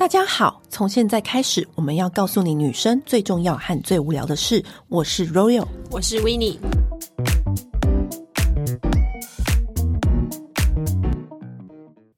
大家好，从现在开始，我们要告诉你女生最重要和最无聊的事。我是 Royal，我是 Winnie。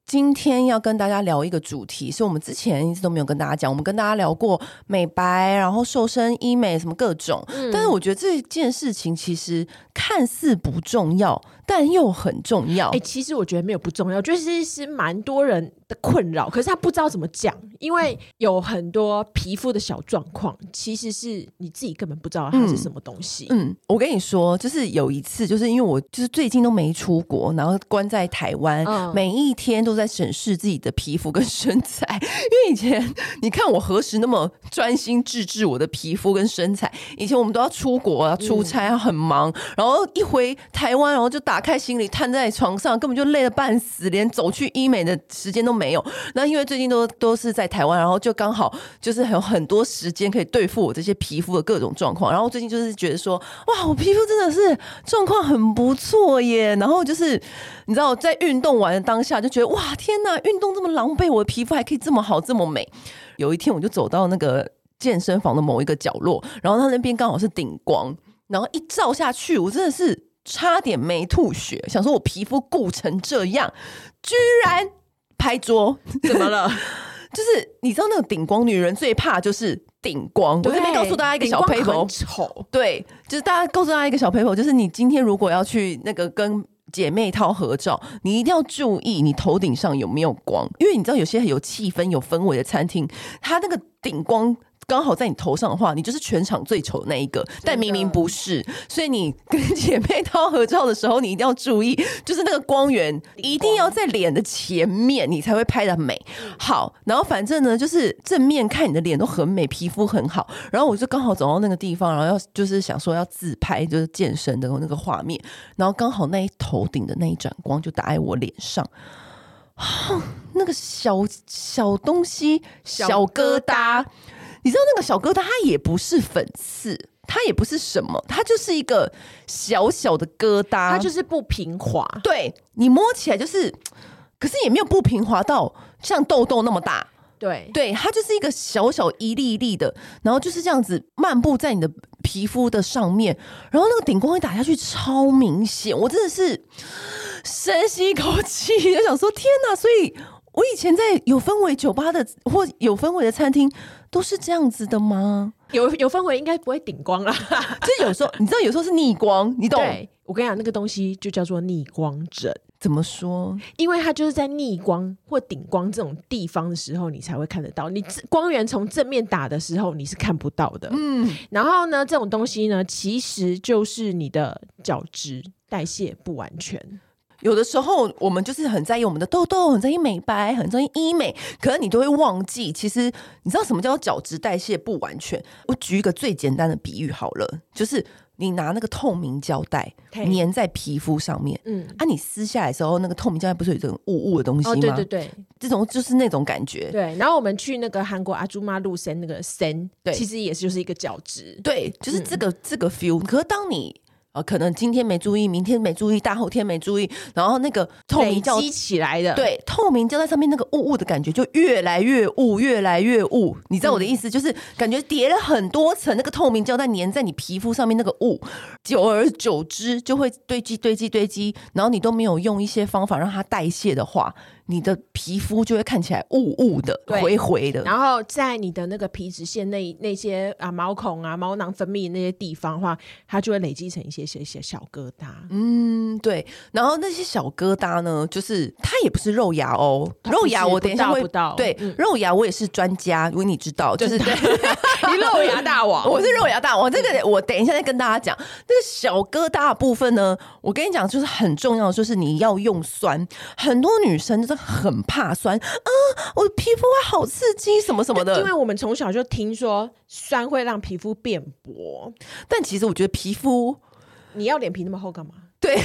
今天要跟大家聊一个主题，是我们之前一直都没有跟大家讲。我们跟大家聊过美白，然后瘦身、医美什么各种，嗯、但是我觉得这件事情其实看似不重要，但又很重要。哎、欸，其实我觉得没有不重要，就是是蛮多人的困扰，可是他不知道怎么讲，因为有很多皮肤的小状况，其实是你自己根本不知道它是什么东西。嗯，嗯，我跟你说，就是有一次，就是因为我就是最近都没出国，然后关在台湾，嗯、每一天都在审视自己的皮肤跟身材。因为以前你看我何时那么专心致志我的皮肤跟身材？以前我们都要出国啊，出差啊很忙，嗯、然后一回台湾，然后就打打开行李，瘫在床上，根本就累得半死，连走去医美的时间都没有。那因为最近都都是在台湾，然后就刚好就是有很多时间可以对付我这些皮肤的各种状况。然后最近就是觉得说，哇，我皮肤真的是状况很不错耶。然后就是你知道，在运动完的当下就觉得，哇，天呐，运动这么狼狈，我的皮肤还可以这么好，这么美。有一天我就走到那个健身房的某一个角落，然后他那边刚好是顶光，然后一照下去，我真的是。差点没吐血，想说我皮肤顾成这样，居然拍桌，怎么了？就是你知道那个顶光女人最怕就是顶光。我这边告诉大家一个小撇步，丑。对，就是大家告诉大家一个小撇步，就是你今天如果要去那个跟姐妹套合照，你一定要注意你头顶上有没有光，因为你知道有些有气氛、有氛围的餐厅，它那个顶光。刚好在你头上的话，你就是全场最丑的那一个，但明明不是。所以你跟姐妹掏合照的时候，你一定要注意，就是那个光源一定要在脸的前面，你才会拍的美。好，然后反正呢，就是正面看你的脸都很美，皮肤很好。然后我就刚好走到那个地方，然后要就是想说要自拍，就是健身的那个画面。然后刚好那一头顶的那一盏光就打在我脸上，那个小小东西，小疙瘩。你知道那个小疙瘩，它也不是粉刺，它也不是什么，它就是一个小小的疙瘩，它就是不平滑。对，你摸起来就是，可是也没有不平滑到像痘痘那么大。对，对，它就是一个小小一粒一粒的，然后就是这样子漫步在你的皮肤的上面，然后那个顶光一打下去超明显，我真的是深吸一口气，就想说天哪！所以我以前在有氛围酒吧的或有氛围的餐厅。都是这样子的吗？有有氛围应该不会顶光啦，就是有时候你知道，有时候是逆光，你懂？对，我跟你讲，那个东西就叫做逆光疹。怎么说？因为它就是在逆光或顶光这种地方的时候，你才会看得到。你光源从正面打的时候，你是看不到的。嗯，然后呢，这种东西呢，其实就是你的角质代谢不完全。有的时候，我们就是很在意我们的痘痘，很在意美白，很在意医美，可是你都会忘记，其实你知道什么叫角质代谢不完全？我举一个最简单的比喻好了，就是你拿那个透明胶带粘在皮肤上面，嗯，啊，你撕下来的时候，那个透明胶带不是有这种雾雾的东西吗？哦，对对对，这种就是那种感觉。对，然后我们去那个韩国阿朱妈露森那个森，对，其实也是就是一个角质，对，就是这个、嗯、这个 feel。可是当你啊，可能今天没注意，明天没注意，大后天没注意，然后那个透明胶积起来的，对，透明胶在上面那个雾雾的感觉就越来越雾，越来越雾。你知道我的意思，就是感觉叠了很多层那个透明胶带粘在你皮肤上面，那个雾，久而久之就会堆积、堆积、堆积，然后你都没有用一些方法让它代谢的话。你的皮肤就会看起来雾雾的、对灰灰的，然后在你的那个皮脂腺那那些啊毛孔啊毛囊分泌那些地方的话，它就会累积成一些些些小疙瘩。嗯，对。然后那些小疙瘩呢，就是它也不是肉芽哦，肉芽我等一下会不到。对，嗯、肉芽我也是专家，如果你知道，就是对，你肉芽大王，我是肉芽大王。这个我等一下再跟大家讲。那个小疙瘩的部分呢，我跟你讲，就是很重要的，就是你要用酸。很多女生就是。很怕酸啊！我的皮肤会好刺激，什么什么的。因为我们从小就听说酸会让皮肤变薄，但其实我觉得皮肤，你要脸皮那么厚干嘛？对 对，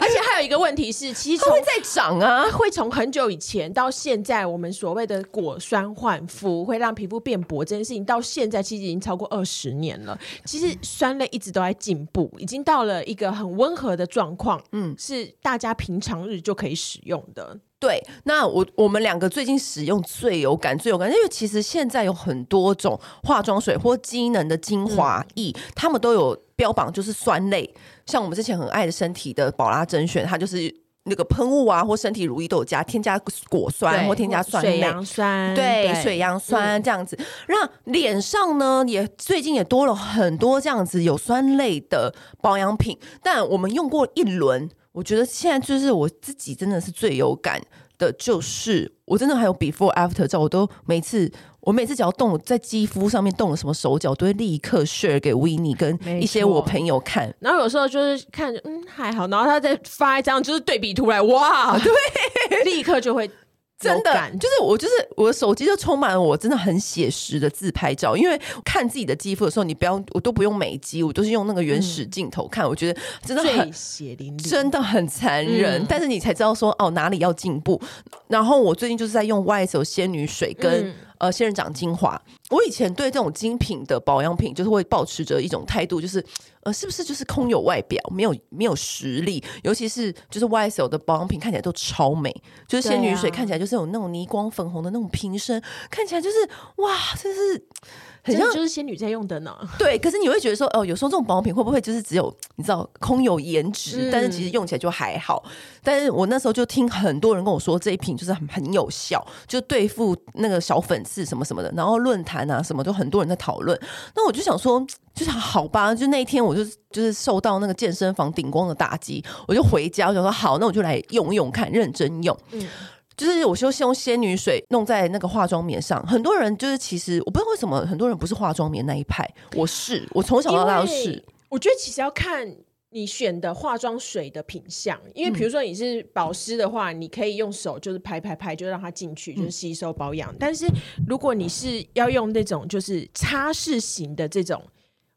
而且还有一个问题是，其实它会在长啊，会从很久以前到现在，我们所谓的果酸焕肤会让皮肤变薄这件事情，到现在其实已经超过二十年了。其实酸类一直都在进步，已经到了一个很温和的状况，嗯，是大家平常日就可以使用的。对，那我我们两个最近使用最有感，最有感，因为其实现在有很多种化妆水或机能的精华液，嗯、他们都有标榜就是酸类，像我们之前很爱的身体的宝拉甄选，它就是那个喷雾啊或身体乳液都有加添加果酸或添加酸类，水杨酸，对，对水杨酸这样子，让、嗯、脸上呢也最近也多了很多这样子有酸类的保养品，但我们用过一轮。我觉得现在就是我自己真的是最有感的，就是我真的还有 before after 照，我都每次我每次只要动在肌肤上面动了什么手脚，都会立刻 share 给 Winnie 跟一些我朋友看。然后有时候就是看嗯还好，然后他再发一张就是对比图来，哇，对，立刻就会。真的，就是我，就是我的手机就充满了我真的很写实的自拍照。因为看自己的肌肤的时候，你不要，我都不用美肌，我都是用那个原始镜头看。嗯、我觉得真的很血淋淋，真的很残忍。嗯、但是你才知道说哦，哪里要进步。然后我最近就是在用 YSL 仙女水跟、嗯。呃，仙人掌精华，我以前对这种精品的保养品，就是会保持着一种态度，就是呃，是不是就是空有外表，没有没有实力？尤其是就是 YSL 的保养品看起来都超美，就是仙女水看起来就是有那种霓光粉红的那种瓶身，看起来就是哇，真是。很像就是仙女在用的呢。对，可是你会觉得说，哦，有时候这种保养品会不会就是只有你知道空有颜值，嗯、但是其实用起来就还好。但是我那时候就听很多人跟我说，这一瓶就是很很有效，就对付那个小粉刺什么什么的。然后论坛啊什么都很多人在讨论。那我就想说，就是好吧，就那一天我就就是受到那个健身房顶光的打击，我就回家，我想说好，那我就来用用看，认真用。嗯。就是我就用仙女水弄在那个化妆棉上，很多人就是其实我不知道为什么很多人不是化妆棉那一派，我是我从小到大都是。我觉得其实要看你选的化妆水的品相，因为比如说你是保湿的话，嗯、你可以用手就是拍拍拍就让它进去，就是吸收保养。嗯、但是如果你是要用那种就是擦拭型的这种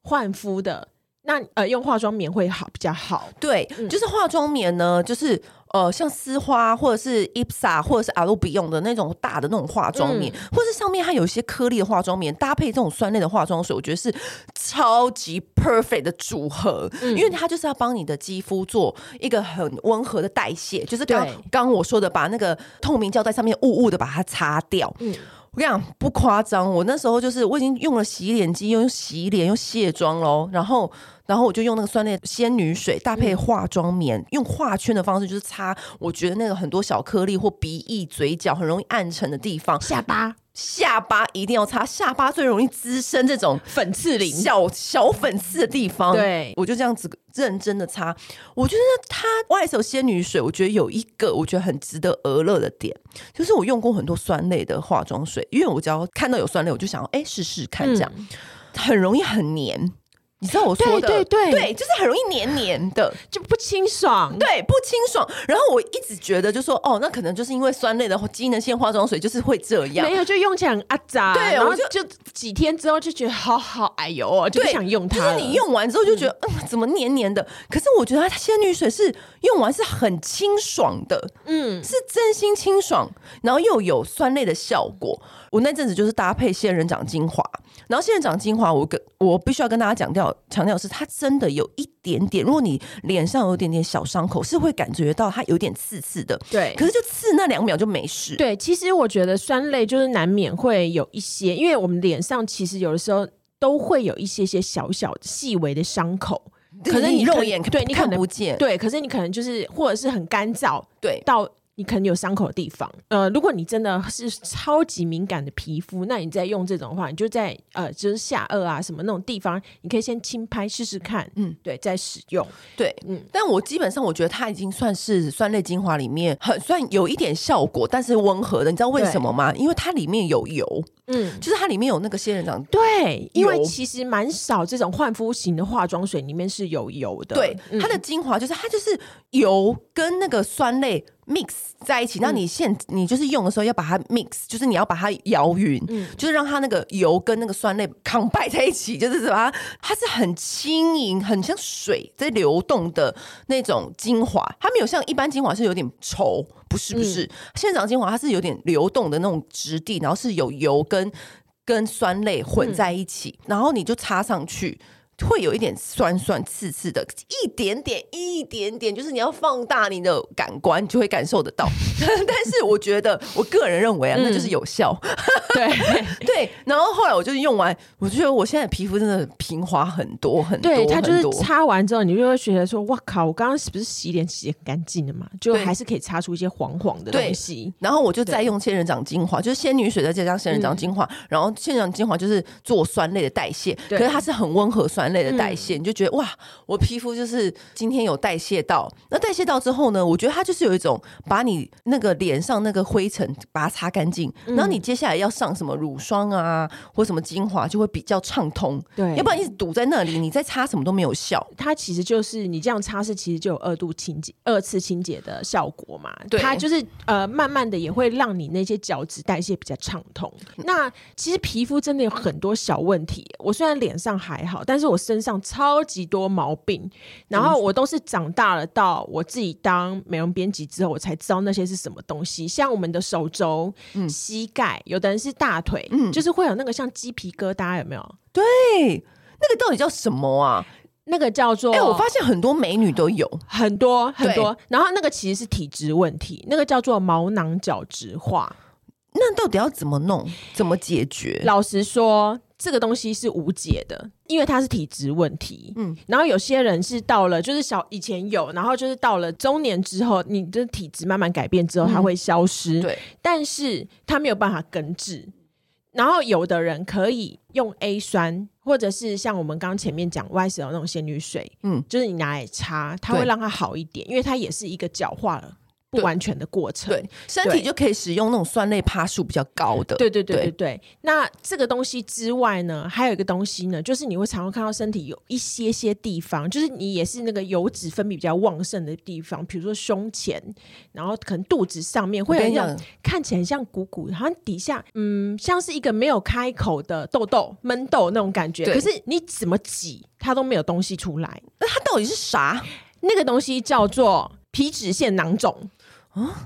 焕肤的，那呃用化妆棉会好比较好。对，嗯、就是化妆棉呢，就是。呃，像丝花或者是 IPSA 或者是阿鲁比用的那种大的那种化妆棉，嗯、或是上面它有一些颗粒的化妆棉，搭配这种酸类的化妆水，我觉得是超级 perfect 的组合，嗯、因为它就是要帮你的肌肤做一个很温和的代谢，就是刚刚我说的，把那个透明胶带上面雾雾的把它擦掉。嗯我跟你讲不夸张，我那时候就是我已经用了洗脸机，用洗脸又卸妆喽，然后然后我就用那个酸类仙女水搭配化妆棉，嗯、用画圈的方式就是擦，我觉得那个很多小颗粒或鼻翼、嘴角很容易暗沉的地方，下巴。下巴一定要擦，下巴最容易滋生这种粉刺鳞、小小粉刺的地方。对，我就这样子认真的擦。我觉得它 YSL 仙女水，我觉得有一个我觉得很值得而乐的点，就是我用过很多酸类的化妆水，因为我只要看到有酸类，我就想要哎试试看，这样、嗯、很容易很黏。你知道我说的对对对，对，就是很容易黏黏的，就不清爽。对，不清爽。然后我一直觉得，就说哦，那可能就是因为酸类的机能性化妆水就是会这样，没有就用起来很阿杂。对，然后就就几天之后就觉得好好哎呦哦，就不想用它。就是你用完之后就觉得嗯，嗯，怎么黏黏的？可是我觉得它仙女水是用完是很清爽的，嗯，是真心清爽，然后又有酸类的效果。我那阵子就是搭配仙人掌精华。然后仙人掌精华，我跟我必须要跟大家强调强调是，它真的有一点点，如果你脸上有一点点小伤口，是会感觉到它有点刺刺的。对，可是就刺那两秒就没事。对，其实我觉得酸类就是难免会有一些，因为我们脸上其实有的时候都会有一些些小小细微的伤口，可是你肉眼对你看不见。对，可是你可能就是或者是很干燥，对到。你可能有伤口的地方，呃，如果你真的是超级敏感的皮肤，那你再用这种的话，你就在呃，就是下颚啊什么那种地方，你可以先轻拍试试看，嗯，对，再使用，对，嗯。但我基本上我觉得它已经算是酸类精华里面很算有一点效果，但是温和的。你知道为什么吗？因为它里面有油，嗯，就是它里面有那个仙人掌，对，因为其实蛮少这种焕肤型的化妆水里面是有油的，对，它的精华就是它就是油跟那个酸类。Mix 在一起，那你现你就是用的时候要把它 mix，就是你要把它摇匀，嗯，就是让它那个油跟那个酸类 combine 在一起，就是什么？它是很轻盈，很像水在流动的那种精华，它没有像一般精华是有点稠，不是不是，仙人掌精华它是有点流动的那种质地，然后是有油跟跟酸类混在一起，然后你就擦上去。会有一点酸酸刺刺的，一点点，一点点，就是你要放大你的感官，你就会感受得到。但是我觉得，我个人认为啊，嗯、那就是有效。对 对。然后后来我就是用完，我就觉得我现在皮肤真的平滑很多很多。对，它就是擦完之后，你就会觉得说：“哇靠！我刚刚是不是洗脸洗得很干净的嘛？就还是可以擦出一些黄黄的东西。”然后我就再用仙人掌精华，就是仙女水再加上仙人掌精华，嗯、然后仙人掌精华就是做酸类的代谢，可是它是很温和酸类的代谢，嗯、你就觉得哇，我皮肤就是今天有代谢到。那代谢到之后呢，我觉得它就是有一种把你那个脸上那个灰尘把它擦干净，嗯、然后你接下来要上什么乳霜啊或什么精华就会比较畅通。对，要不然一直堵在那里，你再擦什么都没有效。它其实就是你这样擦是其实就有二度清洁、二次清洁的效果嘛。对，它就是呃慢慢的也会让你那些角质代谢比较畅通。那其实皮肤真的有很多小问题。我虽然脸上还好，但是我身上超级多毛病。然后我都是长大了到我自己当美容编辑之后，我才知道那些是什么东西。像我们的手肘、嗯、膝盖，有的人是大腿，嗯，就是会有那个像鸡皮疙瘩，有没有？对，那个到底叫什么啊？那个叫做……哎、欸，我发现很多美女都有很多很多。然后那个其实是体质问题，那个叫做毛囊角质化。那到底要怎么弄？怎么解决？老实说，这个东西是无解的，因为它是体质问题。嗯，然后有些人是到了，就是小以前有，然后就是到了中年之后，你的体质慢慢改变之后，它会消失。嗯、对，但是它没有办法根治。然后有的人可以用 A 酸，或者是像我们刚刚前面讲 YSL 那种仙女水，嗯，就是你拿来擦，它会让它好一点，因为它也是一个角化了。不完全的过程，对身体就可以使用那种酸类趴数比较高的。对对对对对。那这个东西之外呢，还有一个东西呢，就是你会常常看到身体有一些些地方，就是你也是那个油脂分泌比较旺盛的地方，比如说胸前，然后可能肚子上面会有一种看起来像鼓鼓，好像底下嗯像是一个没有开口的痘痘闷痘那种感觉。可是你怎么挤它都没有东西出来，那它到底是啥？那个东西叫做皮脂腺囊肿。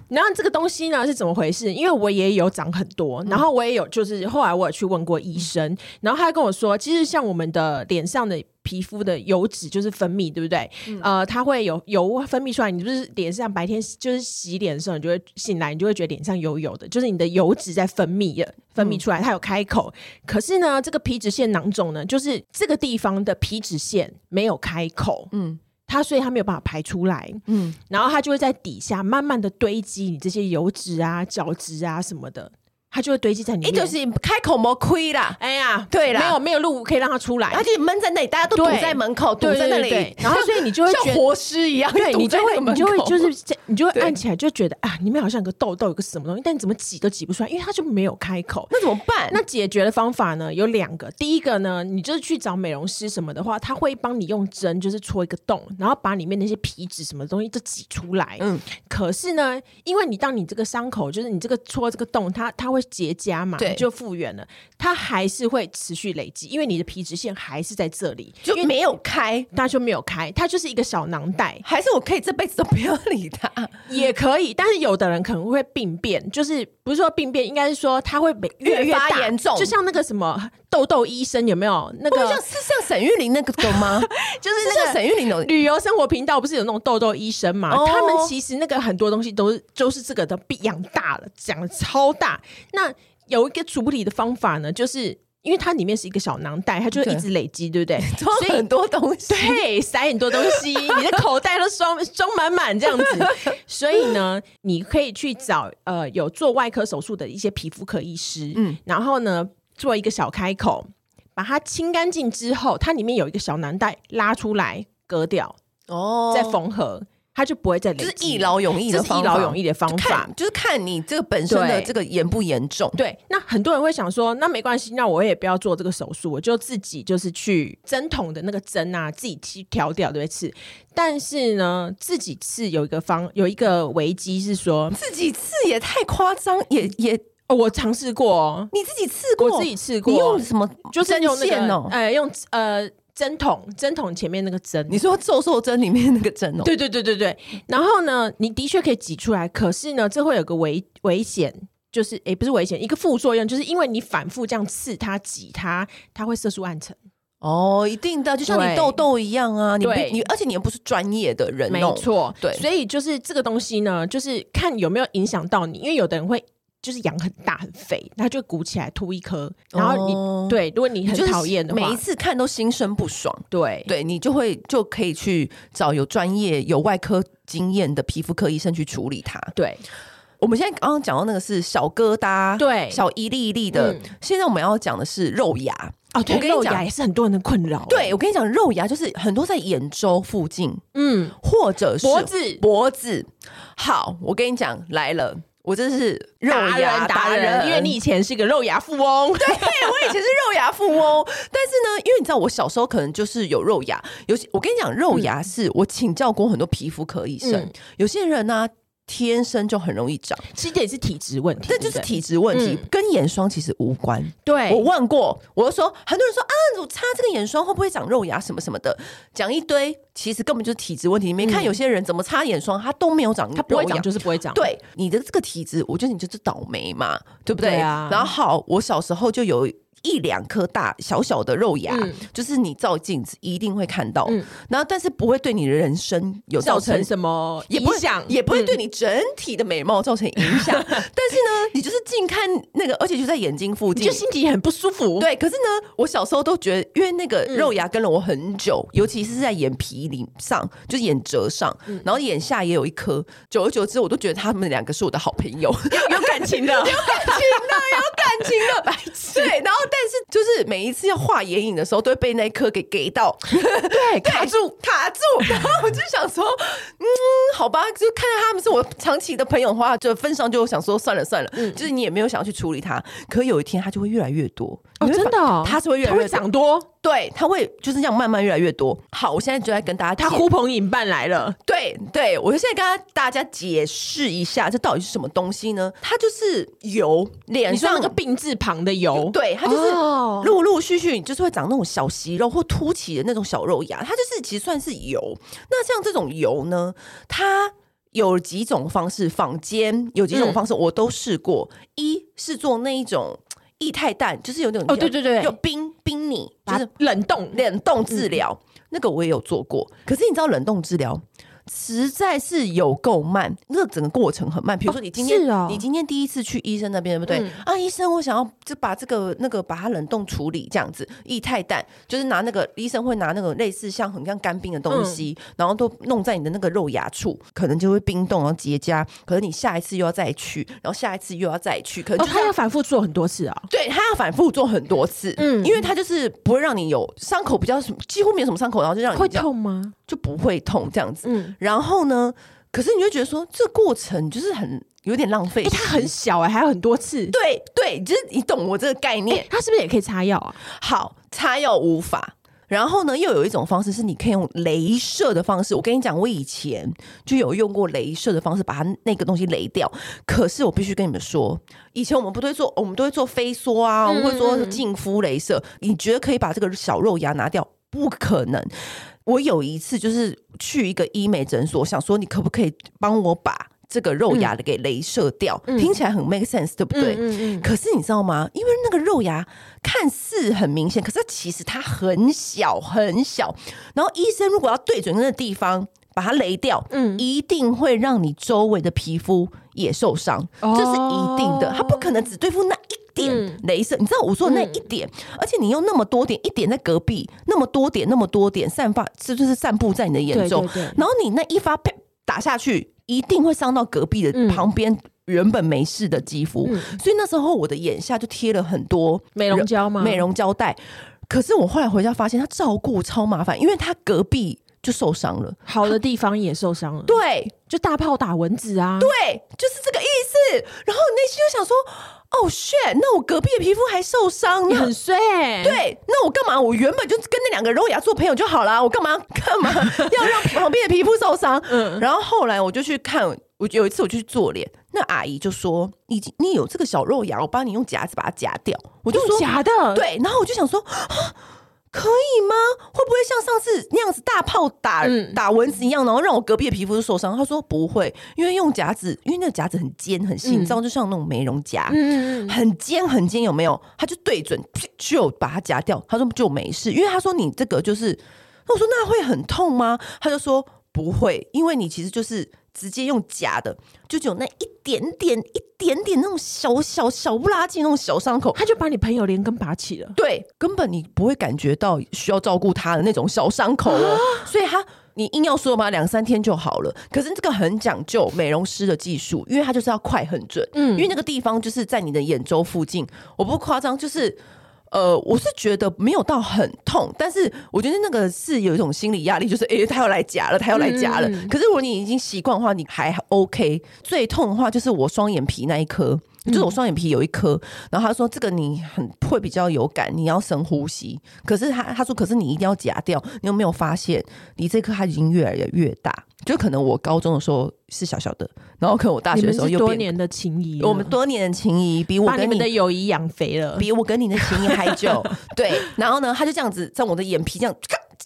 然后这个东西呢是怎么回事？因为我也有长很多，然后我也有，就是后来我有去问过医生，嗯、然后他跟我说，其实像我们的脸上的皮肤的油脂就是分泌，对不对？嗯、呃，它会有油分泌出来，你就是脸上白天就是洗脸的时候，你就会醒来，你就会觉得脸上油油的，就是你的油脂在分泌，分泌出来，它有开口。可是呢，这个皮脂腺囊肿呢，就是这个地方的皮脂腺没有开口，嗯。它所以它没有办法排出来，嗯，然后它就会在底下慢慢的堆积你这些油脂啊、角质啊什么的。它就会堆积在里面，就是开口没亏啦。哎呀，对啦，没有没有路可以让它出来，它就闷在那里，大家都堵在门口，堵在那里，然后所以你就会像活尸一样，对，你就会你就会就是你就会按起来就觉得啊，里面好像有个痘痘，有个什么东西，但你怎么挤都挤不出来，因为它就没有开口。那怎么办？那解决的方法呢？有两个，第一个呢，你就是去找美容师什么的话，他会帮你用针就是戳一个洞，然后把里面那些皮脂什么东西都挤出来。嗯，可是呢，因为你当你这个伤口就是你这个戳这个洞，它它会结痂嘛。对，就复原了，它还是会持续累积，因为你的皮脂腺还是在这里，就没有开，它就没有开，它就是一个小囊袋。还是我可以这辈子都不要理它，也可以。但是有的人可能会病变，就是不是说病变，应该是说它会越越发严重，就像那个什么痘痘医生有没有？那个像是像沈玉玲那个懂吗？就是那个沈玉玲的旅游生活频道不是有那种痘痘医生嘛？哦、他们其实那个很多东西都是就是这个都养大了，讲的超大那。有一个处理的方法呢，就是因为它里面是一个小囊袋，它就会一直累积，对，对不对？装很多东西，对，塞很多东西，你的口袋都装装满满这样子。所以呢，你可以去找呃有做外科手术的一些皮肤科医师，嗯，然后呢做一个小开口，把它清干净之后，它里面有一个小囊袋，拉出来割掉，哦，再缝合。它就不会再累积，就是一劳永逸的方法，一劳永逸的方法，看就是看你这个本身的这个严不严重。对，对，那很多人会想说，那没关系，那我也不要做这个手术，我就自己就是去针筒的那个针啊，自己去调掉对不对？刺。但是呢，自己刺有一个方，有一个危机是说，自己刺也太夸张，也也，哦、我尝试过、哦，你自己刺过，我自己刺过，你用什么？就是用那个，哦、呃，用呃。针筒，针筒前面那个针，你说瘦瘦针里面那个针哦？对对对对对。然后呢，你的确可以挤出来，可是呢，这会有个危危险，就是诶，不是危险，一个副作用，就是因为你反复这样刺它、挤它，它会色素暗沉哦，一定的，就像你痘痘一样啊，你你，而且你又不是专业的人，没错，对，所以就是这个东西呢，就是看有没有影响到你，因为有的人会。就是养很大很肥，它就鼓起来凸一颗，然后你、哦、对，如果你很讨厌的话，每一次看都心生不爽，对对，你就会就可以去找有专业有外科经验的皮肤科医生去处理它。对，我们现在刚刚讲到那个是小疙瘩，对，小一粒一粒的。嗯、现在我们要讲的是肉芽哦，对，我跟你讲，也是很多人的困扰。对，我跟你讲，肉芽就是很多在眼周附近，嗯，或者是脖子脖子。好，我跟你讲来了。我真是肉牙达人，人，因为你以前是个肉牙富翁。对，我以前是肉牙富翁。但是呢，因为你知道，我小时候可能就是有肉牙。有些我跟你讲，肉牙是我请教过很多皮肤科医生，嗯、有些人呢、啊。天生就很容易长，其实这也是体质问题，这就是体质问题，嗯、跟眼霜其实无关。对，我问过，我就说，很多人说啊，我擦这个眼霜会不会长肉芽什么什么的，讲一堆，其实根本就是体质问题。你没看有些人怎么擦眼霜，他都没有长，他不会长就是不会长。对，你的这个体质，我觉得你就是倒霉嘛，对不对？对啊。然后好，我小时候就有。一两颗大小小的肉芽，嗯、就是你照镜子一定会看到，嗯、然后但是不会对你的人生有造成，什么影响，也不会对你整体的美貌造成影响。嗯、但是呢，你就是近看那个，而且就在眼睛附近，就心情很不舒服。对，可是呢，我小时候都觉得，因为那个肉芽跟了我很久，嗯、尤其是在眼皮里上，就是眼褶上，嗯、然后眼下也有一颗。久而久之，我都觉得他们两个是我的好朋友，有，有感情的，有感情的，有感情的，白痴。对，然后。但是就是每一次要画眼影的时候，都会被那一颗给给到，对，卡住卡住。然后我就想说，嗯，好吧，就看到他们是我长期的朋友的话，就分上就想说算了算了，嗯，就是你也没有想要去处理它。可有一天，它就会越来越多。哦，真的，哦，它是会越来越长多，对，它会就是这样慢慢越来越多。好，我现在就在跟大家，它呼朋引伴来了，对对，我就现在跟大家解释一下，这到底是什么东西呢？它就是油，脸上那个病字旁的油，对，它就是陆陆续续就是会长那种小息肉或凸起的那种小肉芽，它就是其实算是油。那像这种油呢，它有几种方式，坊间有几种方式我都试过，嗯、一是做那一种。液态氮就是有那种哦，对对对，有冰冰你，就是冷冻冷冻治疗，嗯、那个我也有做过。可是你知道冷冻治疗？实在是有够慢，那个整个过程很慢。比如说你今天，哦哦、你今天第一次去医生那边，对不对？嗯、啊，医生，我想要就把这个那个把它冷冻处理，这样子液态氮，就是拿那个医生会拿那个类似像很像干冰的东西，嗯、然后都弄在你的那个肉芽处，可能就会冰冻然后结痂。可是你下一次又要再去，然后下一次又要再去，可能就他、哦、要反复做很多次啊。对，他要反复做很多次，嗯，因为他就是不会让你有伤口比较什么，几乎没有什么伤口，然后就让你会痛吗？就不会痛这样子，嗯，然后呢？可是你就觉得说，这个过程就是很有点浪费。哎，它很小哎、欸，还有很多次。对对，就是你懂我这个概念。它是不是也可以擦药啊？好，擦药无法。然后呢，又有一种方式是你可以用镭射的方式。我跟你讲，我以前就有用过镭射的方式把它那个东西雷掉。可是我必须跟你们说，以前我们不都会做，我们都会做飞梭啊，我们会做净肤镭射。你觉得可以把这个小肉芽拿掉？不可能。我有一次就是去一个医美诊所，想说你可不可以帮我把这个肉芽的给镭射掉？嗯、听起来很 make sense，对不对？嗯嗯嗯、可是你知道吗？因为那个肉芽看似很明显，可是其实它很小很小。然后医生如果要对准那个地方把它雷掉，嗯，一定会让你周围的皮肤也受伤，这、哦、是一定的。他不可能只对付那一。点镭射，你知道我说的那一点，嗯、而且你用那么多点，一点在隔壁，那么多点，那么多点散发，这就是散布在你的眼中。然后你那一发啪打下去，一定会伤到隔壁的旁边原本没事的肌肤。嗯、所以那时候我的眼下就贴了很多美容胶吗？美容胶带。可是我后来回家发现，他照顾超麻烦，因为他隔壁就受伤了，好的地方也受伤了。对，就大炮打蚊子啊。对，就是这个意思。然后内心就想说。哦、oh，shit！那我隔壁的皮肤还受伤，你很衰哎、欸。对，那我干嘛？我原本就跟那两个肉芽做朋友就好了，我干嘛干嘛要让旁边的皮肤受伤？嗯，然后后来我就去看，我有一次我就去做脸，那阿姨就说：“你你有这个小肉芽，我帮你用夹子把它夹掉。”我就说：“夹的。”对，然后我就想说。可以吗？会不会像上次那样子大炮打、嗯、打蚊子一样，然后让我隔壁的皮肤都受伤？他说不会，因为用夹子，因为那个夹子很尖很细，嗯、你知道，就像那种美容夹，嗯、很尖很尖，有没有？他就对准就把它夹掉。他说就没事，因为他说你这个就是，那我说那会很痛吗？他就说不会，因为你其实就是。直接用假的，就只有那一点点、一点点那种小小小不拉几那种小伤口，他就把你朋友连根拔起了。对，根本你不会感觉到需要照顾他的那种小伤口哦。啊、所以他，你硬要说嘛，两三天就好了。可是这个很讲究美容师的技术，因为他就是要快很准。嗯，因为那个地方就是在你的眼周附近，我不夸张，就是。呃，我是觉得没有到很痛，但是我觉得那个是有一种心理压力，就是 哎，他要来夹了，他要来夹了。嗯、可是如果你已经习惯的话，你还 OK。最痛的话就是我双眼皮那一颗。就是我双眼皮有一颗，然后他说这个你很会比较有感，你要深呼吸。可是他他说，可是你一定要夹掉。你有没有发现，你这颗它已经越来越越大？就可能我高中的时候是小小的，然后可能我大学的时候又。多年的情谊，我们多年的情谊比我跟你，你们的友谊养肥了，比我跟你的情谊还久。对，然后呢，他就这样子在我的眼皮这样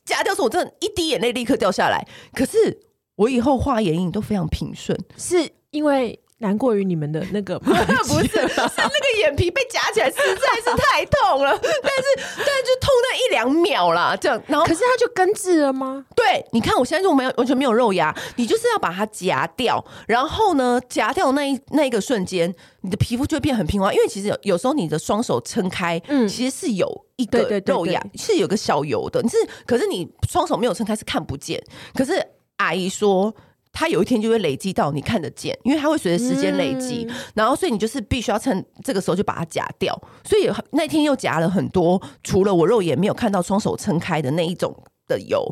夹掉，说我真的一滴眼泪立刻掉下来。可是我以后画眼影都非常平顺，是因为。难过于你们的那个 不是，是那个眼皮被夹起来实在是太痛了，但是但是就痛那一两秒啦，这样。然后可是它就根治了吗？对，你看我现在就没有完全没有肉芽，你就是要把它夹掉，然后呢，夹掉那一那一个瞬间，你的皮肤就会变很平滑。因为其实有有时候你的双手撑开，嗯，其实是有一个肉芽，是有个小油的。你是可是你双手没有撑开是看不见。可是阿姨说。它有一天就会累积到你看得见，因为它会随着时间累积，嗯、然后所以你就是必须要趁这个时候就把它夹掉。所以那天又夹了很多，除了我肉眼没有看到双手撑开的那一种的油，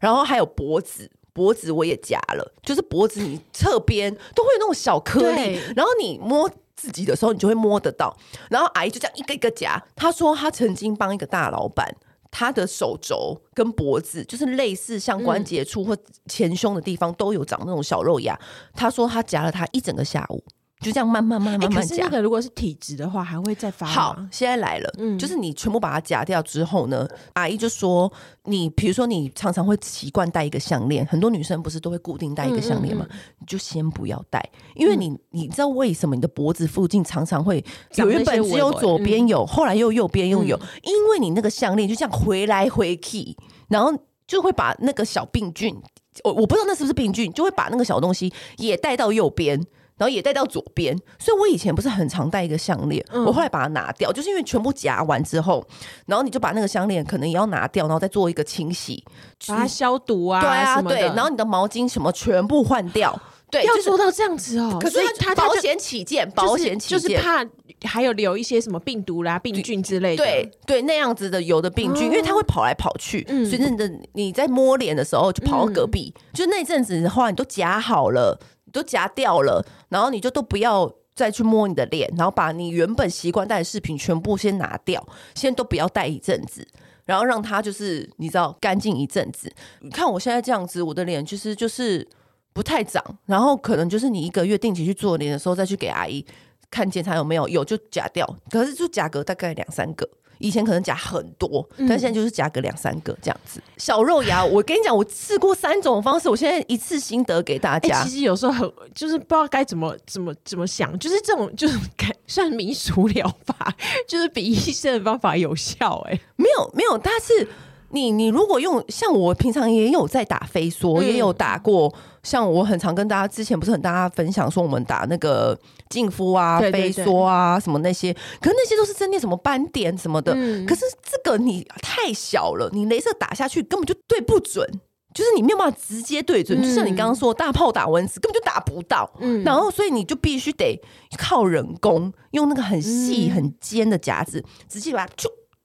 然后还有脖子，脖子我也夹了，就是脖子你侧边都会有那种小颗粒，然后你摸自己的时候你就会摸得到。然后阿姨就这样一个一个夹，她说她曾经帮一个大老板。他的手肘跟脖子，就是类似像关节处或前胸的地方，都有长那种小肉芽。他说他夹了他一整个下午。就这样慢慢慢慢慢慢夹。可是那个如果是体质的话，还会再发。好，现在来了，嗯，就是你全部把它夹掉之后呢，阿姨就说你，比如说你常常会习惯戴一个项链，很多女生不是都会固定戴一个项链吗？嗯嗯嗯，你就先不要戴，因为你你知道为什么你的脖子附近常常会有原本只有左边有，后来又右边又有，因为你那个项链就这样回来回去，然后就会把那个小病菌，我我不知道那是不是病菌，就会把那个小东西也带到右边。然后也戴到左边，所以我以前不是很常戴一个项链，嗯、我后来把它拿掉，就是因为全部夹完之后，然后你就把那个项链可能也要拿掉，然后再做一个清洗，把它消毒啊，对啊，对，然后你的毛巾什么全部换掉，对，要做到这样子哦。可是它保险起见，保险起见就是怕还有留一些什么病毒啦、病菌之类的，对对，那样子的有的病菌，哦、因为它会跑来跑去，嗯、所以你的你在摸脸的时候就跑到隔壁，嗯、就那阵子的话，你都夹好了。都夹掉了，然后你就都不要再去摸你的脸，然后把你原本习惯戴的饰品全部先拿掉，先都不要戴一阵子，然后让它就是你知道干净一阵子。你看我现在这样子，我的脸其实就是不太长，然后可能就是你一个月定期去做脸的时候再去给阿姨看检查有没有，有就夹掉，可是就夹个大概两三个。以前可能夹很多，但现在就是夹个两三个这样子。嗯、小肉芽，我跟你讲，我试过三种方式，我现在一次心得给大家。欸、其实有时候很就是不知道该怎么怎么怎么想，就是这种就是算民俗疗法，就是比医生的方法有效、欸。哎，没有没有，但是。你你如果用像我平常也有在打飞梭，嗯、也有打过，像我很常跟大家之前不是很大家分享说我们打那个净肤啊、对对对飞梭啊什么那些，可是那些都是针对什么斑点什么的，嗯、可是这个你太小了，你镭射打下去根本就对不准，就是你没有办法直接对准，嗯、就像你刚刚说大炮打蚊子根本就打不到，嗯、然后所以你就必须得靠人工用那个很细很尖的夹子，嗯、直接把它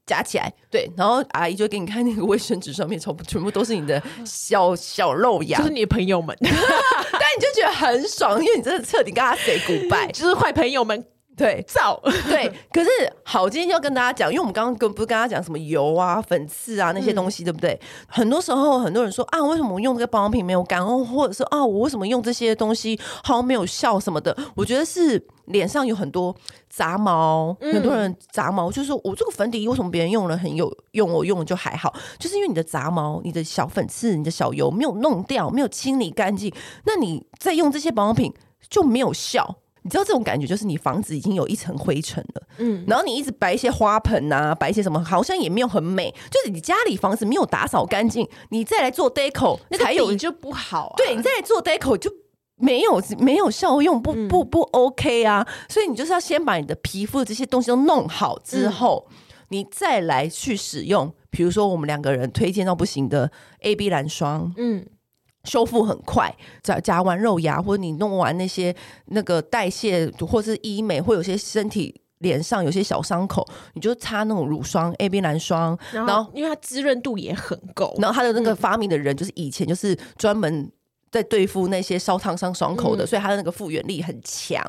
夹起来，对，然后阿姨就给你看那个卫生纸上面，全部全部都是你的小小肉芽，就是你的朋友们，但你就觉得很爽，因为你真的彻底跟他 say goodbye，就是坏朋友们对，造 对。可是好，今天就要跟大家讲，因为我们刚刚跟不是跟大家讲什么油啊、粉刺啊那些东西，嗯、对不对？很多时候很多人说啊，为什么我用这个保养品没有感哦，或者是啊，我为什么用这些东西好像没有效什么的？我觉得是脸上有很多杂毛，嗯、很多人杂毛，就是说我这个粉底为什么别人用了很有用，我用了就还好，就是因为你的杂毛、你的小粉刺、你的小油没有弄掉，没有清理干净，那你在用这些保养品就没有效。你知道这种感觉，就是你房子已经有一层灰尘了，嗯，然后你一直摆一些花盆啊，摆一些什么，好像也没有很美，就是你家里房子没有打扫干净，你再来做 deco，那才有就不好啊。对，你再来做 deco 就没有没有效用，不不不 OK 啊。所以你就是要先把你的皮肤的这些东西都弄好之后，嗯、你再来去使用，比如说我们两个人推荐到不行的 AB 蓝霜，嗯。修复很快，夹夹完肉芽，或者你弄完那些那个代谢，或者是医美，或有些身体脸上有些小伤口，你就擦那种乳霜 AB 蓝霜，然后，因为它滋润度也很够，然后它的那个发明的人就是以前就是专门在对付那些烧烫伤伤口的，嗯、所以它的那个复原力很强。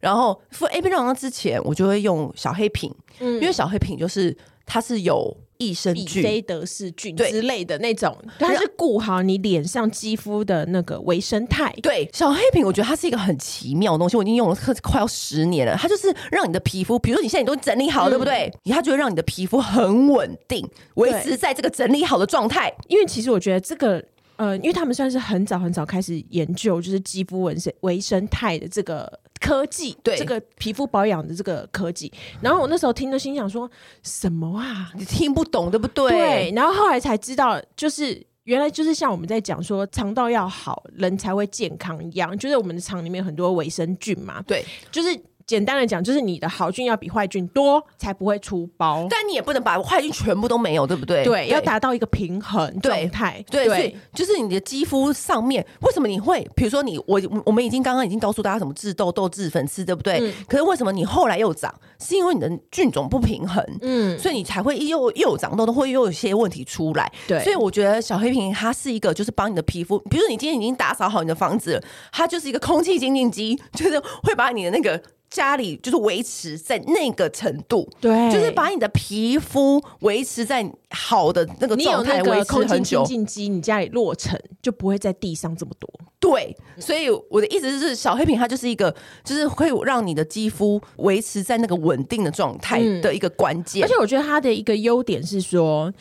然后敷 AB 蓝霜之前，我就会用小黑瓶，嗯、因为小黑瓶就是它是有。益生菌、比菲德氏菌之类的那种，对它是顾好你脸上肌肤的那个微生态。对，小黑瓶，我觉得它是一个很奇妙的东西，我已经用了快要十年了。它就是让你的皮肤，比如说你现在你都整理好，嗯、对不对？它就会让你的皮肤很稳定，维持在这个整理好的状态。因为其实我觉得这个。呃，因为他们算是很早很早开始研究，就是肌肤纹身微生态的这个科技，对这个皮肤保养的这个科技。然后我那时候听了，心想说什么啊？你听不懂对不对？对。然后后来才知道，就是原来就是像我们在讲说肠道要好，人才会健康一样，就是我们的肠里面有很多微生菌嘛。对，就是。简单的讲，就是你的好菌要比坏菌多，才不会出包。但你也不能把坏菌全部都没有，对不对？对，要达到一个平衡状态。对，所以就是你的肌肤上面，为什么你会？比如说你，我我们已经刚刚已经告诉大家什么治痘痘、治粉刺，对不对？嗯、可是为什么你后来又长？是因为你的菌种不平衡，嗯，所以你才会又又长痘痘，会又有一些问题出来。对，所以我觉得小黑瓶它是一个，就是帮你的皮肤，比如说你今天已经打扫好你的房子，它就是一个空气清净机，就是会把你的那个。家里就是维持在那个程度，对，就是把你的皮肤维持在好的那个状态，维持很久。你家里落尘就不会在地上这么多。对，所以我的意思是，小黑瓶它就是一个，就是会让你的肌肤维持在那个稳定的状态的一个关键。而且我觉得它的一个优点是说，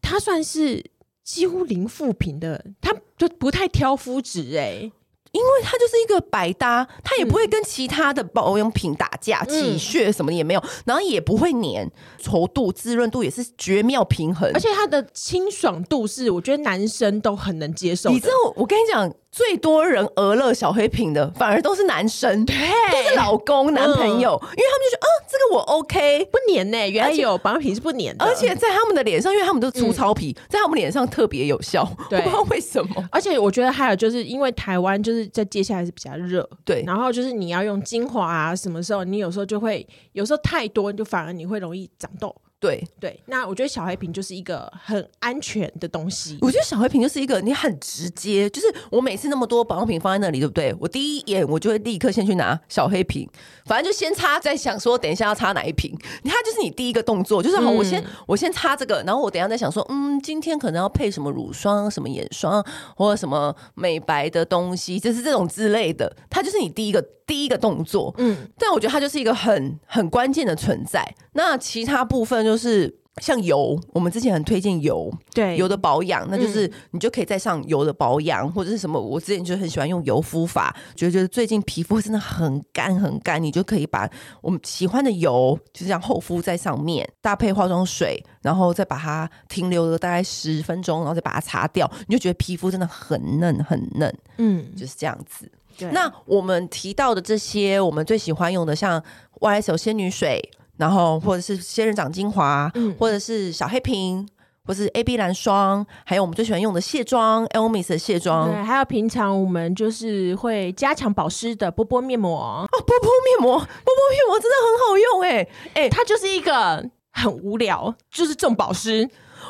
它算是几乎零负评的，它就不太挑肤质哎。因为它就是一个百搭，它也不会跟其他的保养品打架，起屑什么的也没有，然后也不会黏，稠度、滋润度也是绝妙平衡，而且它的清爽度是我觉得男生都很能接受。你知道，我跟你讲。最多人讹乐小黑瓶的，反而都是男生，对，都是老公、男朋友，嗯、因为他们就觉得，啊，这个我 OK，不粘呢、欸。原来有保养品是不粘的，而且在他们的脸上，因为他们都是粗糙皮，嗯、在他们脸上特别有效，不知道为什么。而且我觉得还有就是因为台湾就是在接下来是比较热，对，然后就是你要用精华啊，什么时候你有时候就会，有时候太多，就反而你会容易长痘。对对，那我觉得小黑瓶就是一个很安全的东西。我觉得小黑瓶就是一个你很直接，就是我每次那么多保养品放在那里，对不对？我第一眼我就会立刻先去拿小黑瓶，反正就先擦，再想说等一下要擦哪一瓶。它就是你第一个动作，就是好，我先、嗯、我先擦这个，然后我等一下再想说，嗯，今天可能要配什么乳霜、什么眼霜或者什么美白的东西，就是这种之类的。它就是你第一个第一个动作，嗯，但我觉得它就是一个很很关键的存在。那其他部分就是像油，我们之前很推荐油，对油的保养，那就是你就可以再上油的保养，嗯、或者是什么。我之前就很喜欢用油敷法，觉得觉得最近皮肤真的很干很干，你就可以把我们喜欢的油就这样厚敷在上面，搭配化妆水，然后再把它停留了大概十分钟，然后再把它擦掉，你就觉得皮肤真的很嫩很嫩，嗯，就是这样子。对那我们提到的这些，我们最喜欢用的，像 YSL 仙女水。然后或者是仙人掌精华，嗯、或者是小黑瓶，或是 AB 蓝霜，还有我们最喜欢用的卸妆，Elmis 的卸妆，对，还有平常我们就是会加强保湿的波波面膜哦，波波面膜，波波面膜真的很好用哎哎，它就是一个很无聊，就是重保湿。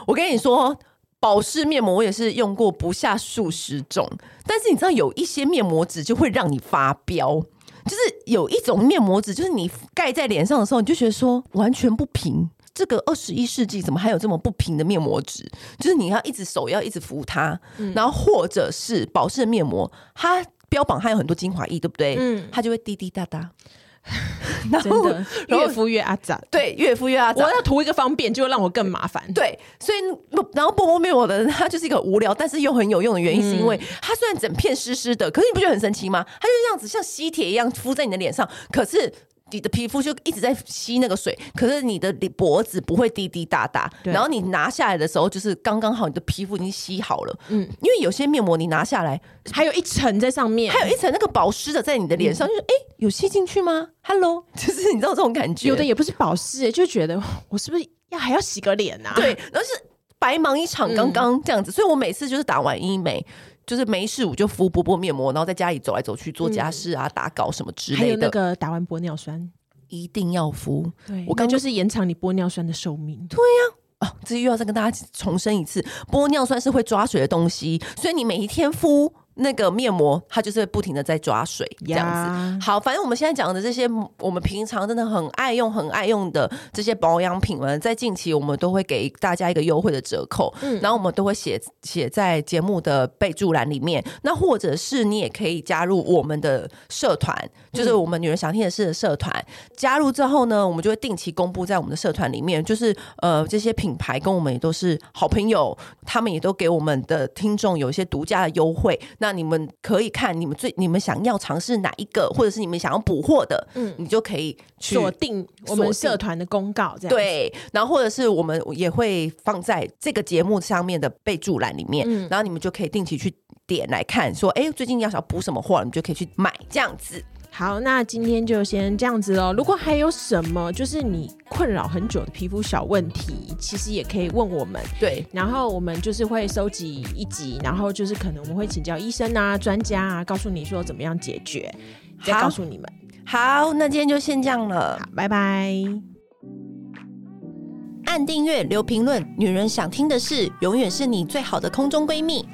我跟你说，保湿面膜我也是用过不下数十种，但是你知道有一些面膜纸就会让你发飙。就是有一种面膜纸，就是你盖在脸上的时候，你就觉得说完全不平。这个二十一世纪怎么还有这么不平的面膜纸？就是你要一直手要一直扶它，嗯、然后或者是保湿面膜，它标榜它有很多精华液，对不对？嗯，它就会滴滴答答。真的，越敷越阿杂，对，越敷越阿杂。我要图一个方便，就会让我更麻烦。对，所以然后波波面膜的人，它就是一个无聊，但是又很有用的原因，是因为它虽然整片湿湿的，可是你不觉得很神奇吗？它就这样子像吸铁一样敷在你的脸上，可是。你的皮肤就一直在吸那个水，可是你的脖子不会滴滴答答。然后你拿下来的时候，就是刚刚好，你的皮肤已经吸好了。嗯，因为有些面膜你拿下来还有一层在上面，还有一层那个保湿的在你的脸上，就是哎，有吸进去吗？Hello，就是你知道这种感觉。有的也不是保湿，就觉得我是不是要还要洗个脸啊？对，然后是白忙一场，刚刚这样子。所以我每次就是打完医美。就是没事，我就敷波波面膜，然后在家里走来走去做家事啊、嗯、打稿什么之类的。还有那个打完玻尿酸一定要敷，对，我刚就是延长你玻尿酸的寿命。对呀、啊，哦，这又要再跟大家重申一次，玻尿酸是会抓水的东西，所以你每一天敷。那个面膜，它就是不停的在抓水，这样子。好，反正我们现在讲的这些，我们平常真的很爱用、很爱用的这些保养品们，在近期我们都会给大家一个优惠的折扣，嗯，然后我们都会写写在节目的备注栏里面。那或者是你也可以加入我们的社团，就是我们女人想听的事的社团。嗯、加入之后呢，我们就会定期公布在我们的社团里面，就是呃这些品牌跟我们也都是好朋友，他们也都给我们的听众有一些独家的优惠。那那你们可以看你们最你们想要尝试哪一个，或者是你们想要补货的，嗯，你就可以锁定我们社团的公告，这样对。然后或者是我们也会放在这个节目上面的备注栏里面，嗯，然后你们就可以定期去点来看，说，哎，最近要想补什么货，你们就可以去买这样子。好，那今天就先这样子喽。如果还有什么就是你困扰很久的皮肤小问题，其实也可以问我们。对，然后我们就是会收集一集，然后就是可能我们会请教医生啊、专家啊，告诉你说怎么样解决，再告诉你们。好，那今天就先这样了。好，拜拜。按订阅，留评论，女人想听的事，永远是你最好的空中闺蜜。